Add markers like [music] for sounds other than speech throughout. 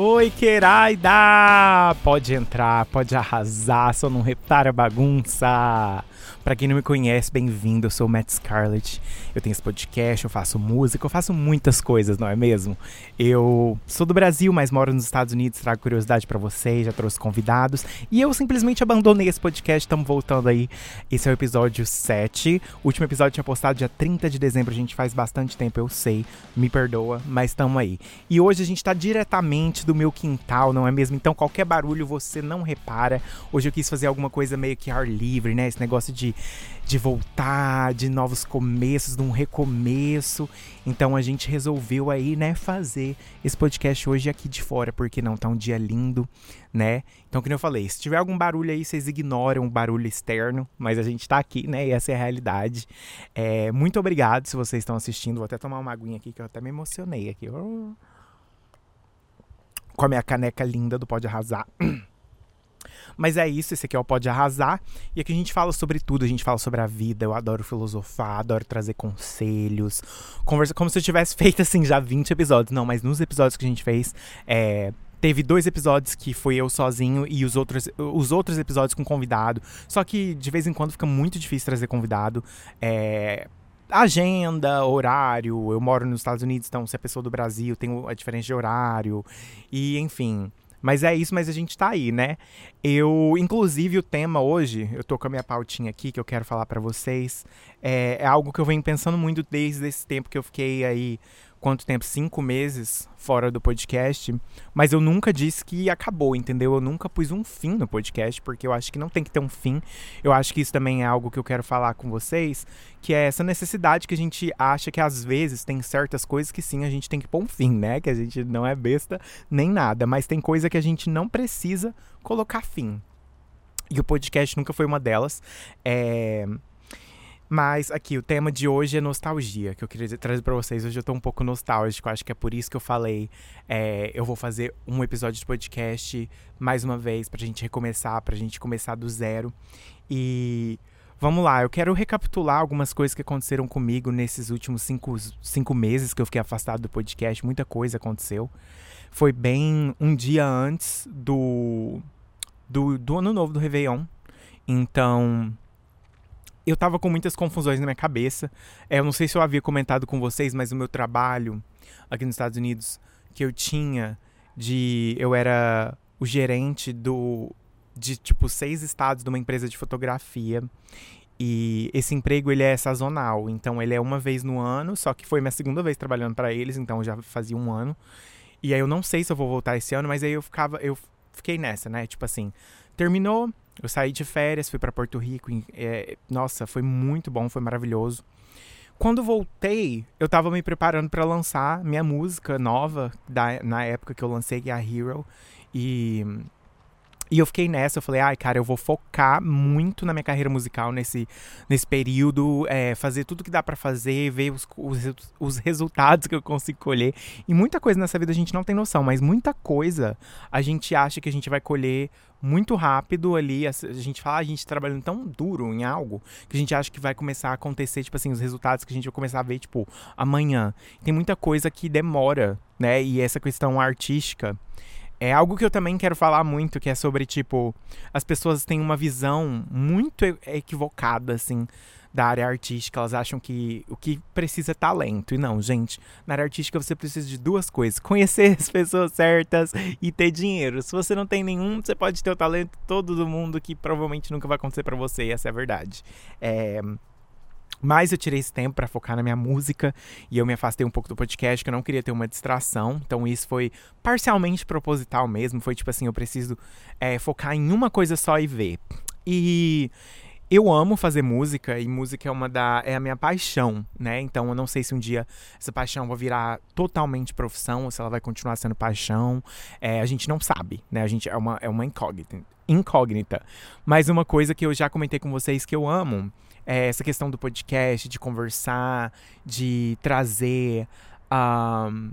Oi, Queraida! Pode entrar, pode arrasar, só não repara a bagunça. Para quem não me conhece, bem-vindo. Eu sou o Matt Scarlett. Eu tenho esse podcast, eu faço música, eu faço muitas coisas, não é mesmo? Eu sou do Brasil, mas moro nos Estados Unidos, trago curiosidade para vocês, já trouxe convidados. E eu simplesmente abandonei esse podcast, estamos voltando aí. Esse é o episódio 7. O último episódio tinha postado dia 30 de dezembro, a gente faz bastante tempo, eu sei. Me perdoa, mas estamos aí. E hoje a gente tá diretamente do meu quintal, não é mesmo? Então qualquer barulho você não repara. Hoje eu quis fazer alguma coisa meio que ar livre, né? Esse negócio de de voltar, de novos começos, de um recomeço. Então a gente resolveu aí, né, fazer esse podcast hoje aqui de fora, porque não tá um dia lindo, né? Então, como eu falei, se tiver algum barulho aí, vocês ignoram o barulho externo, mas a gente tá aqui, né? E essa é a realidade. É, muito obrigado se vocês estão assistindo. Vou até tomar uma aguinha aqui que eu até me emocionei aqui. Com a minha caneca linda do Pode Arrasar. [clears throat] Mas é isso, esse aqui é o Pode Arrasar. E aqui a gente fala sobre tudo, a gente fala sobre a vida. Eu adoro filosofar, adoro trazer conselhos. Conversa como se eu tivesse [laughs] feito assim já 20 episódios. Não, mas nos episódios que a gente fez, é, Teve dois episódios que foi eu sozinho e os outros, os outros episódios com convidado. Só que de vez em quando fica muito difícil trazer convidado. É, agenda, horário. Eu moro nos Estados Unidos, então se é pessoa do Brasil, tem a diferença de horário. E enfim. Mas é isso, mas a gente tá aí, né? Eu, inclusive, o tema hoje, eu tô com a minha pautinha aqui que eu quero falar para vocês. É, é, algo que eu venho pensando muito desde esse tempo que eu fiquei aí quanto tempo? Cinco meses fora do podcast. Mas eu nunca disse que acabou, entendeu? Eu nunca pus um fim no podcast, porque eu acho que não tem que ter um fim. Eu acho que isso também é algo que eu quero falar com vocês, que é essa necessidade que a gente acha que às vezes tem certas coisas que sim a gente tem que pôr um fim, né? Que a gente não é besta nem nada, mas tem coisa que a gente não precisa colocar fim. E o podcast nunca foi uma delas. É mas aqui, o tema de hoje é nostalgia, que eu queria trazer para vocês. Hoje eu tô um pouco nostálgico, acho que é por isso que eu falei. É, eu vou fazer um episódio de podcast mais uma vez, pra gente recomeçar, pra gente começar do zero. E vamos lá, eu quero recapitular algumas coisas que aconteceram comigo nesses últimos cinco, cinco meses que eu fiquei afastado do podcast. Muita coisa aconteceu. Foi bem um dia antes do, do, do ano novo do Réveillon. Então eu tava com muitas confusões na minha cabeça. É, eu não sei se eu havia comentado com vocês, mas o meu trabalho aqui nos Estados Unidos que eu tinha de eu era o gerente do de tipo seis estados de uma empresa de fotografia e esse emprego ele é sazonal, então ele é uma vez no ano, só que foi minha segunda vez trabalhando para eles, então já fazia um ano. E aí eu não sei se eu vou voltar esse ano, mas aí eu ficava eu fiquei nessa, né? Tipo assim, terminou, eu saí de férias, fui para Porto Rico. É, nossa, foi muito bom, foi maravilhoso. Quando voltei, eu estava me preparando para lançar minha música nova, da, na época que eu lancei, é a Hero. E e eu fiquei nessa, eu falei, ai, cara, eu vou focar muito na minha carreira musical nesse, nesse período, é, fazer tudo que dá para fazer, ver os, os, os, resultados que eu consigo colher. E muita coisa nessa vida a gente não tem noção, mas muita coisa a gente acha que a gente vai colher muito rápido ali. A, a gente fala, ah, a gente trabalhando tão duro em algo que a gente acha que vai começar a acontecer, tipo assim, os resultados que a gente vai começar a ver, tipo, amanhã. Tem muita coisa que demora, né? E essa questão artística é algo que eu também quero falar muito, que é sobre, tipo, as pessoas têm uma visão muito equivocada, assim, da área artística. Elas acham que o que precisa é talento. E não, gente, na área artística você precisa de duas coisas: conhecer [laughs] as pessoas certas e ter dinheiro. Se você não tem nenhum, você pode ter o talento todo do mundo que provavelmente nunca vai acontecer para você, e essa é a verdade. É. Mas eu tirei esse tempo para focar na minha música e eu me afastei um pouco do podcast, que eu não queria ter uma distração. Então isso foi parcialmente proposital mesmo. Foi tipo assim, eu preciso é, focar em uma coisa só e ver. E eu amo fazer música e música é uma da é a minha paixão, né? Então eu não sei se um dia essa paixão vai virar totalmente profissão ou se ela vai continuar sendo paixão. É, a gente não sabe, né? A gente é uma é uma incógnita, incógnita. Mas uma coisa que eu já comentei com vocês que eu amo é, essa questão do podcast, de conversar, de trazer. Um,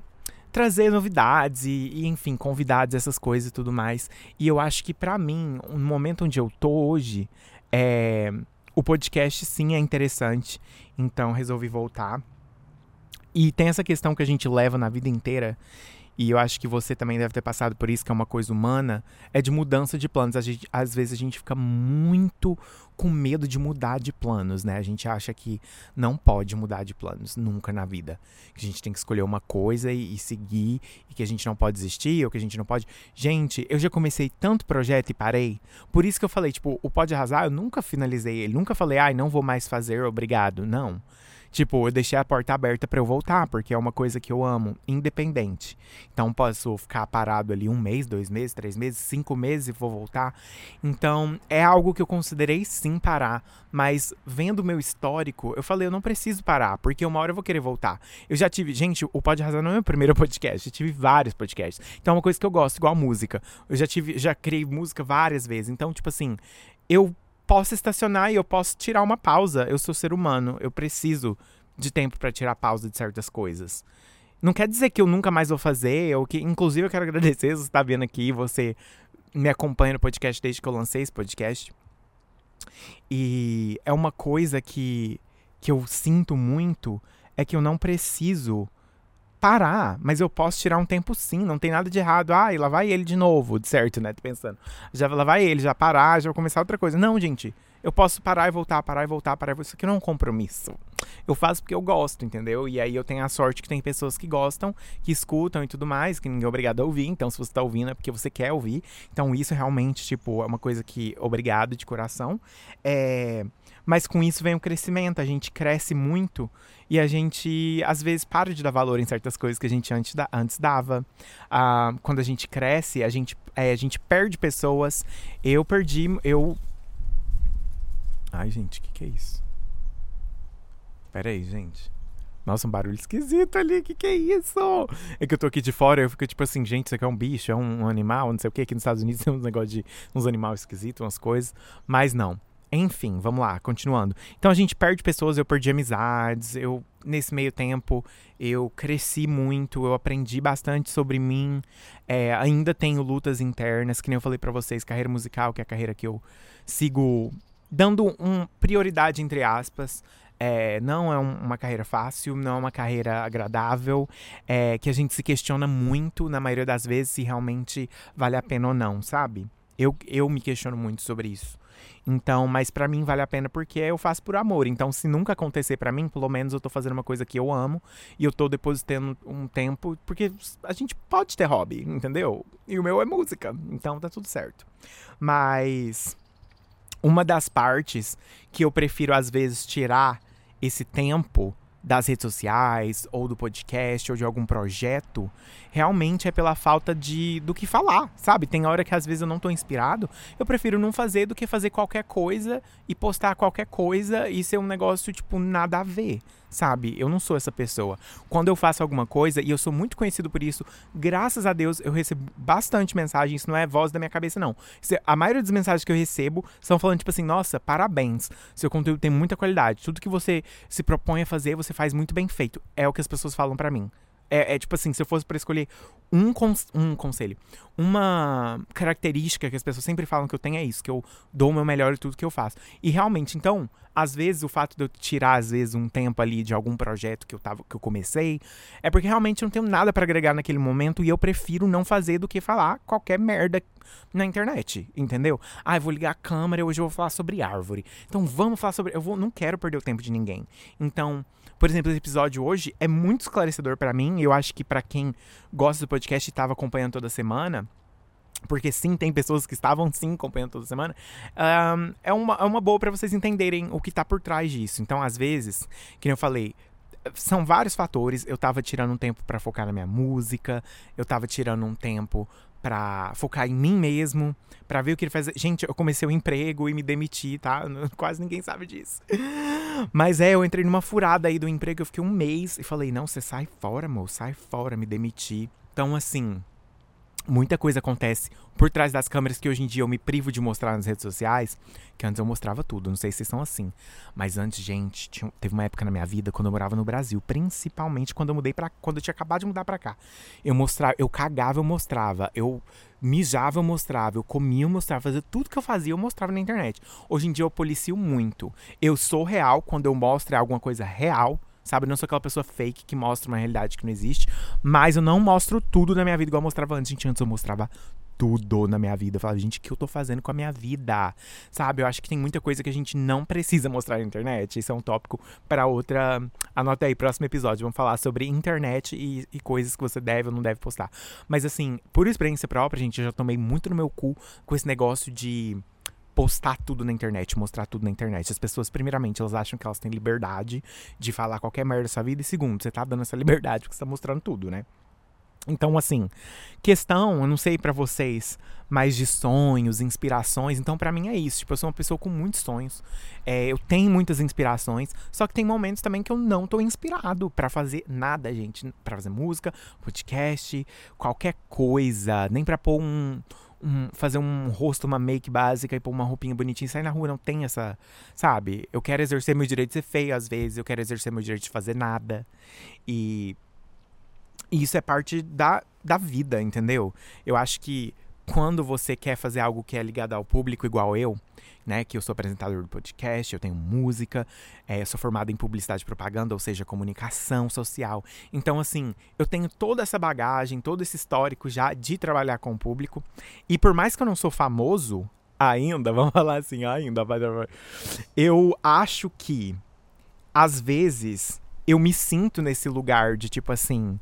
trazer novidades e, e, enfim, convidados, essas coisas e tudo mais. E eu acho que para mim, no momento onde eu tô hoje, é, o podcast sim é interessante. Então resolvi voltar. E tem essa questão que a gente leva na vida inteira, e eu acho que você também deve ter passado por isso, que é uma coisa humana, é de mudança de planos. Gente, às vezes a gente fica muito com medo de mudar de planos, né? A gente acha que não pode mudar de planos nunca na vida. Que a gente tem que escolher uma coisa e, e seguir, e que a gente não pode desistir, ou que a gente não pode. Gente, eu já comecei tanto projeto e parei. Por isso que eu falei, tipo, o Pode Arrasar, eu nunca finalizei ele. Nunca falei, ai, não vou mais fazer, obrigado. Não. Tipo, eu deixei a porta aberta para eu voltar, porque é uma coisa que eu amo, independente. Então, posso ficar parado ali um mês, dois meses, três meses, cinco meses e vou voltar. Então, é algo que eu considerei sim parar, mas vendo o meu histórico, eu falei, eu não preciso parar, porque uma hora eu vou querer voltar. Eu já tive, gente, o Pode Razão não é o meu primeiro [laughs] podcast, eu tive vários podcasts. Então, é uma coisa que eu gosto, igual música. Eu já tive, já criei música várias vezes. Então, tipo assim, eu posso estacionar e eu posso tirar uma pausa. Eu sou ser humano, eu preciso de tempo para tirar pausa de certas coisas. Não quer dizer que eu nunca mais vou fazer, ou que, inclusive, eu quero [laughs] agradecer, você está vendo aqui, você me acompanha no podcast desde que eu lancei esse podcast. E é uma coisa que, que eu sinto muito, é que eu não preciso parar, mas eu posso tirar um tempo sim, não tem nada de errado. Ah, e lá vai ele de novo, de certo, né? Tô pensando. Já lá vai ele, já parar, já vou começar outra coisa. Não, gente, eu posso parar e voltar, parar e voltar, parar e voltar. Isso aqui não é um compromisso. Eu faço porque eu gosto, entendeu? E aí eu tenho a sorte que tem pessoas que gostam, que escutam e tudo mais, que ninguém é obrigado a ouvir. Então, se você tá ouvindo é porque você quer ouvir. Então, isso realmente, tipo, é uma coisa que, obrigado de coração. É. Mas com isso vem o crescimento, a gente cresce muito e a gente às vezes para de dar valor em certas coisas que a gente antes, da, antes dava. Ah, quando a gente cresce, a gente, é, a gente perde pessoas. Eu perdi, eu. Ai, gente, o que, que é isso? Pera aí, gente. Nossa, um barulho esquisito ali, que que é isso? É que eu tô aqui de fora eu fico tipo assim, gente, isso aqui é um bicho, é um, um animal, não sei o que. Aqui nos Estados Unidos [laughs] tem uns negócios de uns animais esquisitos, umas coisas. Mas não. Enfim, vamos lá, continuando. Então a gente perde pessoas, eu perdi amizades, eu nesse meio tempo eu cresci muito, eu aprendi bastante sobre mim. É, ainda tenho lutas internas, que nem eu falei para vocês, carreira musical, que é a carreira que eu sigo dando um prioridade entre aspas. É, não é um, uma carreira fácil, não é uma carreira agradável, é, que a gente se questiona muito, na maioria das vezes, se realmente vale a pena ou não, sabe? Eu, eu me questiono muito sobre isso. Então, mas para mim vale a pena porque eu faço por amor. Então, se nunca acontecer para mim, pelo menos eu tô fazendo uma coisa que eu amo e eu tô depositando um tempo, porque a gente pode ter hobby, entendeu? E o meu é música, então tá tudo certo. Mas uma das partes que eu prefiro às vezes tirar esse tempo das redes sociais, ou do podcast, ou de algum projeto, realmente é pela falta de do que falar, sabe? Tem hora que às vezes eu não tô inspirado, eu prefiro não fazer do que fazer qualquer coisa e postar qualquer coisa e ser um negócio, tipo, nada a ver, sabe? Eu não sou essa pessoa. Quando eu faço alguma coisa, e eu sou muito conhecido por isso, graças a Deus eu recebo bastante mensagens, isso não é voz da minha cabeça, não. A maioria das mensagens que eu recebo são falando, tipo assim, nossa, parabéns, seu conteúdo tem muita qualidade, tudo que você se propõe a fazer, você faz muito bem feito. É o que as pessoas falam para mim. É, é, tipo assim, se eu fosse para escolher um, cons um conselho, uma característica que as pessoas sempre falam que eu tenho é isso, que eu dou o meu melhor em tudo que eu faço. E realmente, então, às vezes o fato de eu tirar às vezes um tempo ali de algum projeto que eu tava que eu comecei, é porque realmente eu não tenho nada para agregar naquele momento e eu prefiro não fazer do que falar qualquer merda na internet, entendeu? Ah, eu vou ligar a câmera, hoje eu vou falar sobre árvore. Então vamos falar sobre, eu vou, não quero perder o tempo de ninguém. Então, por exemplo, esse episódio hoje é muito esclarecedor para mim. Eu acho que para quem gosta do podcast e estava acompanhando toda semana, porque sim, tem pessoas que estavam sim acompanhando toda semana, um, é, uma, é uma boa para vocês entenderem o que tá por trás disso. Então, às vezes, que eu falei, são vários fatores. Eu tava tirando um tempo para focar na minha música, eu tava tirando um tempo para focar em mim mesmo, para ver o que ele faz. Gente, eu comecei o emprego e me demiti, tá? [laughs] Quase ninguém sabe disso. Mas é, eu entrei numa furada aí do emprego, eu fiquei um mês e falei: "Não, você sai fora, moço, sai fora, me demiti". Então, assim, muita coisa acontece por trás das câmeras que hoje em dia eu me privo de mostrar nas redes sociais, que antes eu mostrava tudo, não sei se são assim. Mas antes, gente, tinha, teve uma época na minha vida quando eu morava no Brasil, principalmente quando eu mudei para quando eu tinha acabado de mudar para cá. Eu mostrava, eu cagava, eu mostrava, eu mijava, eu mostrava, eu comia, eu mostrava, fazia tudo que eu fazia, eu mostrava na internet. Hoje em dia eu policio muito. Eu sou real quando eu mostro alguma coisa real sabe? Eu não sou aquela pessoa fake que mostra uma realidade que não existe, mas eu não mostro tudo na minha vida igual eu mostrava antes. Gente, antes eu mostrava tudo na minha vida. Eu falava, gente, o que eu tô fazendo com a minha vida? Sabe? Eu acho que tem muita coisa que a gente não precisa mostrar na internet. Isso é um tópico para outra. Anota aí, próximo episódio. Vamos falar sobre internet e, e, coisas que você deve ou não deve postar. Mas assim, por experiência própria, gente, eu já tomei muito no meu cu com esse negócio de postar tudo na internet, mostrar tudo na internet. As pessoas, primeiramente, elas acham que elas têm liberdade de falar qualquer merda da sua vida. E segundo, você tá dando essa [laughs] liberdade porque você tá mostrando tudo, né? Então, assim, questão, eu não sei para vocês, mais de sonhos, inspirações. Então, para mim é isso. Tipo, eu sou uma pessoa com muitos sonhos. É, eu tenho muitas inspirações. Só que tem momentos também que eu não tô inspirado para fazer nada, gente. para fazer música, podcast, qualquer coisa. Nem pra pôr um, um, fazer um rosto, uma make básica e pôr uma roupinha bonitinha e sair na rua. Não tem essa. Sabe? Eu quero exercer meu direito de ser feio às vezes. Eu quero exercer meu direito de fazer nada. E e isso é parte da, da vida, entendeu? Eu acho que quando você quer fazer algo que é ligado ao público, igual eu, né? Que eu sou apresentador do podcast, eu tenho música, é, eu sou formado em publicidade e propaganda, ou seja, comunicação social. Então, assim, eu tenho toda essa bagagem, todo esse histórico já de trabalhar com o público. E por mais que eu não sou famoso ainda, [laughs] vamos falar assim, ainda, eu acho que às vezes eu me sinto nesse lugar de tipo assim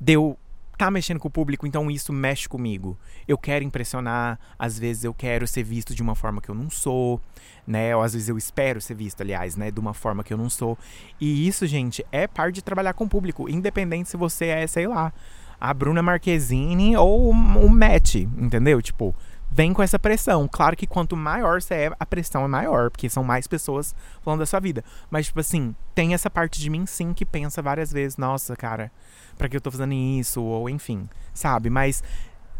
de eu tá mexendo com o público, então isso mexe comigo. Eu quero impressionar, às vezes eu quero ser visto de uma forma que eu não sou, né? Ou às vezes eu espero ser visto, aliás, né, de uma forma que eu não sou. E isso, gente, é parte de trabalhar com o público, independente se você é, sei lá, a Bruna Marquezine ou o Matt, entendeu? Tipo, vem com essa pressão. Claro que quanto maior você é, a pressão é maior, porque são mais pessoas falando da sua vida. Mas, tipo assim, tem essa parte de mim sim que pensa várias vezes, nossa, cara, pra que eu tô fazendo isso? Ou enfim, sabe? Mas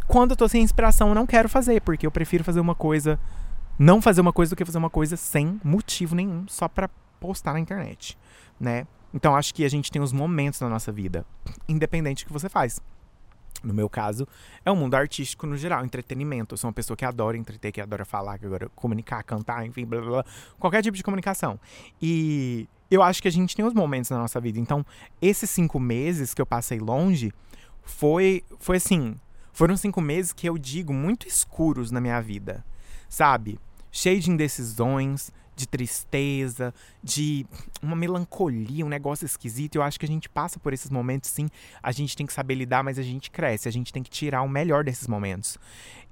quando eu tô sem inspiração, eu não quero fazer, porque eu prefiro fazer uma coisa. Não fazer uma coisa do que fazer uma coisa sem motivo nenhum, só pra postar na internet, né? Então acho que a gente tem os momentos na nossa vida, independente do que você faz. No meu caso, é o um mundo artístico no geral, entretenimento. Eu sou uma pessoa que adora entreter, que adora falar, que adora comunicar, cantar, enfim, blá blá blá. Qualquer tipo de comunicação. E eu acho que a gente tem os momentos na nossa vida. Então, esses cinco meses que eu passei longe, foi, foi assim. Foram cinco meses que eu digo muito escuros na minha vida, sabe? Cheio de indecisões, de tristeza, de uma melancolia, um negócio esquisito. Eu acho que a gente passa por esses momentos, sim. A gente tem que saber lidar, mas a gente cresce. A gente tem que tirar o melhor desses momentos.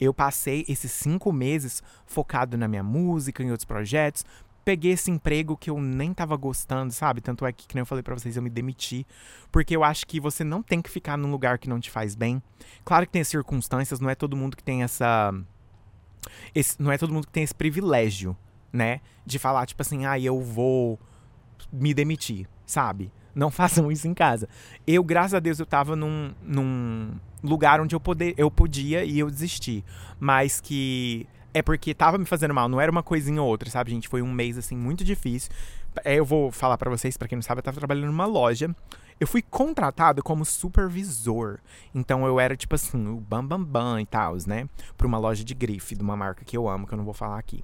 Eu passei esses cinco meses focado na minha música, em outros projetos. Peguei esse emprego que eu nem tava gostando, sabe? Tanto é que, como eu falei pra vocês, eu me demiti. Porque eu acho que você não tem que ficar num lugar que não te faz bem. Claro que tem circunstâncias, não é todo mundo que tem essa. Esse, não é todo mundo que tem esse privilégio né? De falar, tipo assim, ah, eu vou me demitir, sabe? Não [laughs] façam isso em casa. Eu, graças a Deus, eu tava num, num lugar onde eu, poder, eu podia e eu desisti. Mas que é porque tava me fazendo mal, não era uma coisinha ou outra, sabe, gente? Foi um mês, assim, muito difícil. É, eu vou falar para vocês, para quem não sabe, eu tava trabalhando numa loja. Eu fui contratado como supervisor. Então eu era, tipo assim, o bam bam bam e tal, né? Pra uma loja de grife, de uma marca que eu amo, que eu não vou falar aqui.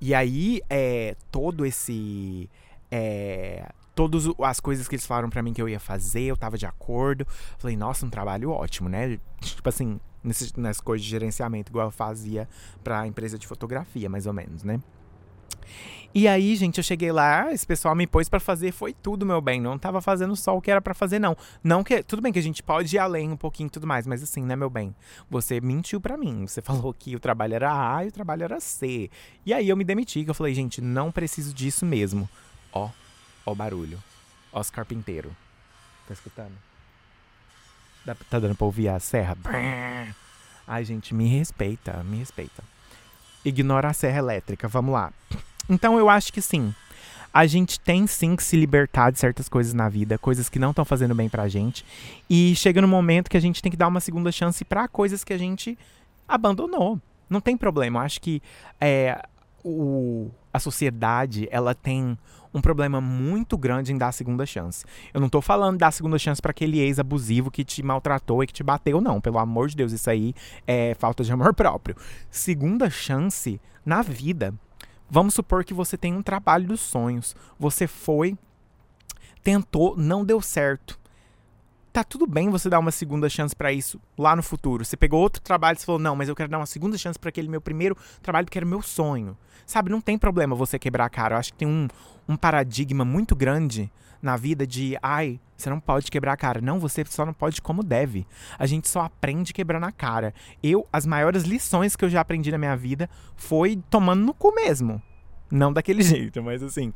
E aí, é, todo esse. É, todas as coisas que eles falaram para mim que eu ia fazer, eu tava de acordo. Falei, nossa, um trabalho ótimo, né? Tipo assim, nesse, nas coisas de gerenciamento, igual eu fazia pra empresa de fotografia, mais ou menos, né? E aí, gente, eu cheguei lá, esse pessoal me pôs para fazer, foi tudo, meu bem. Não tava fazendo só o que era para fazer, não. Não que. Tudo bem que a gente pode ir além um pouquinho e tudo mais, mas assim, né, meu bem? Você mentiu para mim. Você [laughs] falou que o trabalho era A e o trabalho era C. E aí eu me demiti, que eu falei, gente, não preciso disso mesmo. Ó, ó o barulho. Ó os carpinteiros. Tá escutando? Tá dando pra ouvir a serra? Ai, gente, me respeita, me respeita. Ignora a serra elétrica, vamos lá. Então eu acho que sim. A gente tem sim que se libertar de certas coisas na vida, coisas que não estão fazendo bem pra gente. E chega no momento que a gente tem que dar uma segunda chance para coisas que a gente abandonou. Não tem problema. Eu acho que é, o, a sociedade ela tem um problema muito grande em dar segunda chance. Eu não tô falando dar segunda chance para aquele ex abusivo que te maltratou e que te bateu, não. Pelo amor de Deus, isso aí é falta de amor [laughs] próprio. Segunda chance na vida Vamos supor que você tem um trabalho dos sonhos. Você foi tentou, não deu certo. Tá tudo bem você dar uma segunda chance para isso lá no futuro. Você pegou outro trabalho e falou: "Não, mas eu quero dar uma segunda chance para aquele meu primeiro trabalho porque era o meu sonho". Sabe, não tem problema você quebrar a cara. Eu acho que tem um, um paradigma muito grande na vida de, ai, você não pode quebrar a cara. Não, você só não pode como deve. A gente só aprende quebrando a cara. Eu, as maiores lições que eu já aprendi na minha vida foi tomando no cu mesmo. Não daquele [laughs] jeito, mas assim.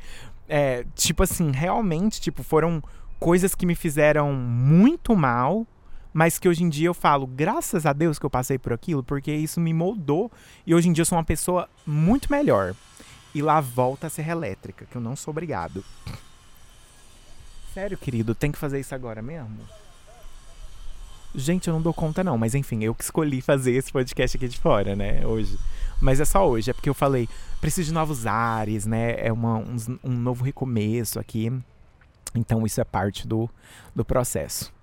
É, tipo assim, realmente, tipo, foram coisas que me fizeram muito mal, mas que hoje em dia eu falo, graças a Deus que eu passei por aquilo, porque isso me moldou e hoje em dia eu sou uma pessoa muito melhor. E lá volta a serra elétrica, que eu não sou obrigado. Sério, querido, tem que fazer isso agora mesmo? Gente, eu não dou conta não, mas enfim, eu que escolhi fazer esse podcast aqui de fora, né, hoje. Mas é só hoje, é porque eu falei, preciso de novos ares, né, é uma, um, um novo recomeço aqui. Então isso é parte do, do processo.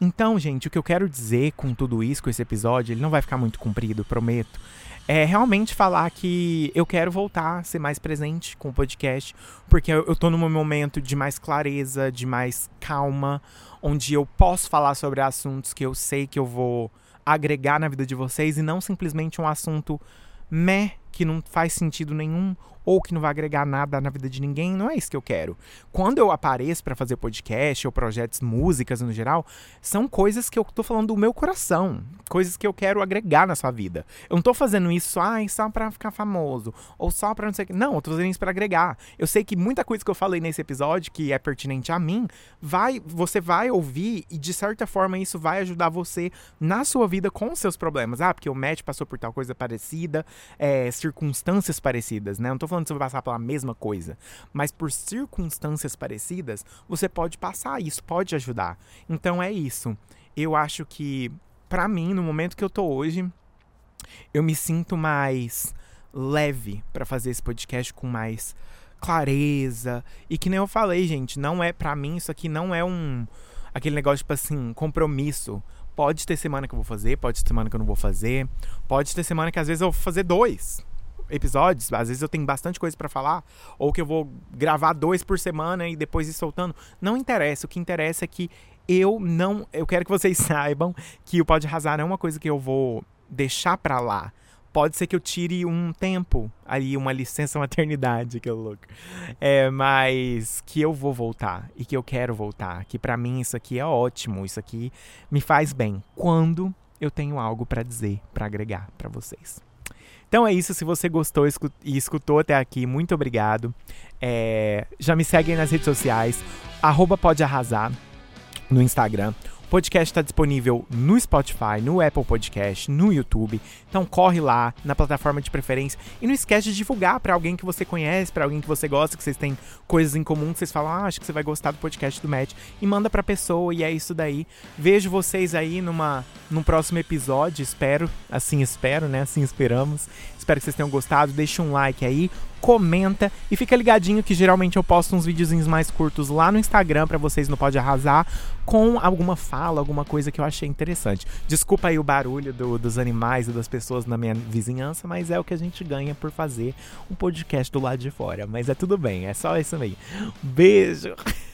Então, gente, o que eu quero dizer com tudo isso, com esse episódio, ele não vai ficar muito comprido, prometo é realmente falar que eu quero voltar a ser mais presente com o podcast, porque eu, eu tô num momento de mais clareza, de mais calma, onde eu posso falar sobre assuntos que eu sei que eu vou agregar na vida de vocês e não simplesmente um assunto meh que não faz sentido nenhum ou que não vai agregar nada na vida de ninguém, não é isso que eu quero. Quando eu apareço para fazer podcast ou projetos, músicas no geral, são coisas que eu tô falando do meu coração, coisas que eu quero agregar na sua vida. Eu não tô fazendo isso ah, só para ficar famoso ou só para não sei o que. Não, eu tô fazendo isso para agregar. Eu sei que muita coisa que eu falei nesse episódio que é pertinente a mim, vai, você vai ouvir e de certa forma isso vai ajudar você na sua vida com os seus problemas. Ah, porque o Matt passou por tal coisa parecida, é, circunstâncias parecidas, né? Não tô falando que você vai passar pela mesma coisa, mas por circunstâncias parecidas, você pode passar, isso pode ajudar. Então é isso. Eu acho que, para mim, no momento que eu tô hoje, eu me sinto mais leve para fazer esse podcast com mais clareza. E que nem eu falei, gente, não é para mim isso aqui não é um aquele negócio tipo assim, compromisso. Pode ter semana que eu vou fazer, pode ter semana que eu não vou fazer, pode ter semana que às vezes eu vou fazer dois episódios, às vezes eu tenho bastante coisa para falar, ou que eu vou gravar dois por semana e depois ir soltando. Não interessa, o que interessa é que eu não. Eu quero que vocês [laughs] saibam que o Pode Arrasar é uma coisa que eu vou deixar pra lá. Pode ser que eu tire um tempo ali, uma licença [laughs] maternidade, que louco. É, mas que eu vou voltar e que eu quero voltar. Que para mim isso aqui é ótimo, isso aqui me faz bem. Quando eu tenho algo para dizer, para agregar para vocês. Então é isso. Se você gostou e escutou até aqui, muito obrigado. É, já me segue aí nas redes sociais. Arroba pode arrasar no Instagram podcast está disponível no Spotify, no Apple Podcast, no YouTube. Então corre lá na plataforma de preferência e não esquece de divulgar para alguém que você conhece, para alguém que você gosta, que vocês têm coisas em comum, que vocês falam, ah, acho que você vai gostar do podcast do Matt e manda para pessoa e é isso daí. Vejo vocês aí numa num próximo episódio, espero, assim espero, né? Assim esperamos. Espero que vocês tenham gostado. Deixa um like aí, comenta e fica ligadinho que geralmente eu posto uns videozinhos mais curtos lá no Instagram para vocês não pode arrasar com alguma fala, alguma coisa que eu achei interessante. Desculpa aí o barulho do, dos animais e das pessoas na minha vizinhança, mas é o que a gente ganha por fazer um podcast do lado de fora. Mas é tudo bem, é só isso aí. Beijo! [laughs]